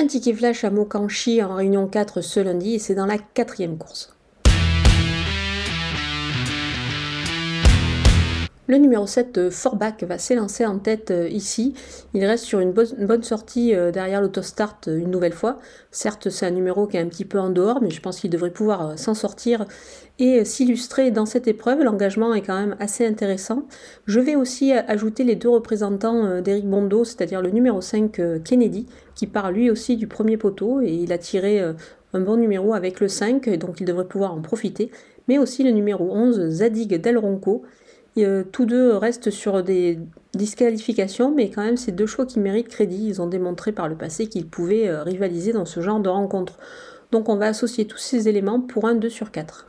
Un ticket flash à Mokanchi en réunion 4 ce lundi et c'est dans la quatrième course. Le numéro 7, euh, Forbach, va s'élancer en tête euh, ici. Il reste sur une bonne, sortie euh, derrière l'autostart une nouvelle fois. Certes, c'est un numéro qui est un petit peu en dehors, mais je pense qu'il devrait pouvoir s'en sortir et s'illustrer dans cette épreuve. L'engagement est quand même assez intéressant. Je vais aussi ajouter les deux représentants d'Eric Bondo, c'est-à-dire le numéro 5, Kennedy, qui part lui aussi du premier poteau et il a tiré un bon numéro avec le 5, donc il devrait pouvoir en profiter. Mais aussi le numéro 11, Zadig Del Ronco, euh, tous deux restent sur des disqualifications, mais quand même, c'est deux choix qui méritent crédit. Ils ont démontré par le passé qu'ils pouvaient euh, rivaliser dans ce genre de rencontre. Donc on va associer tous ces éléments pour un 2 sur 4.